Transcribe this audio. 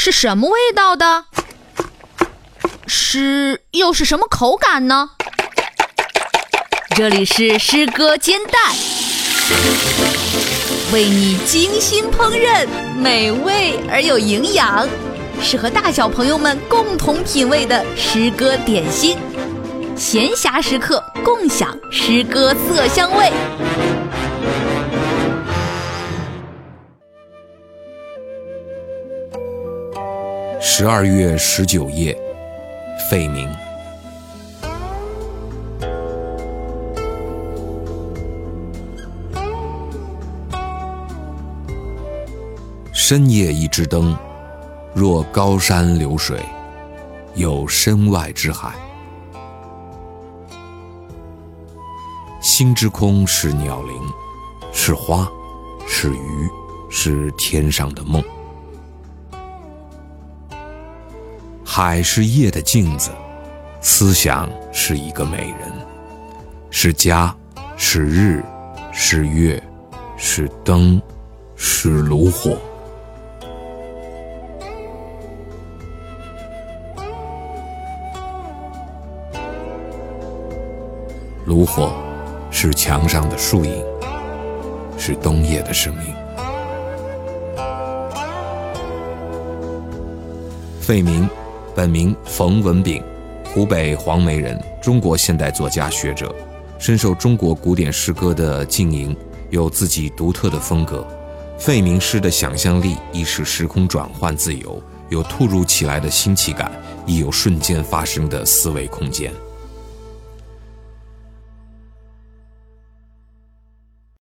是什么味道的？诗又是什么口感呢？这里是诗歌煎蛋，为你精心烹饪，美味而有营养，适合大小朋友们共同品味的诗歌点心。闲暇时刻，共享诗歌色香味。十二月十九夜，费明。深夜一支灯，若高山流水，有身外之海。心之空是鸟灵，是花，是鱼，是天上的梦。海是夜的镜子，思想是一个美人，是家，是日，是月，是灯，是炉火。炉火是墙上的树影，是冬夜的声音。费明。本名冯文炳，湖北黄梅人，中国现代作家学者，深受中国古典诗歌的浸淫，有自己独特的风格。费明诗的想象力亦是时空转换自由，有突如其来的新奇感，亦有瞬间发生的思维空间。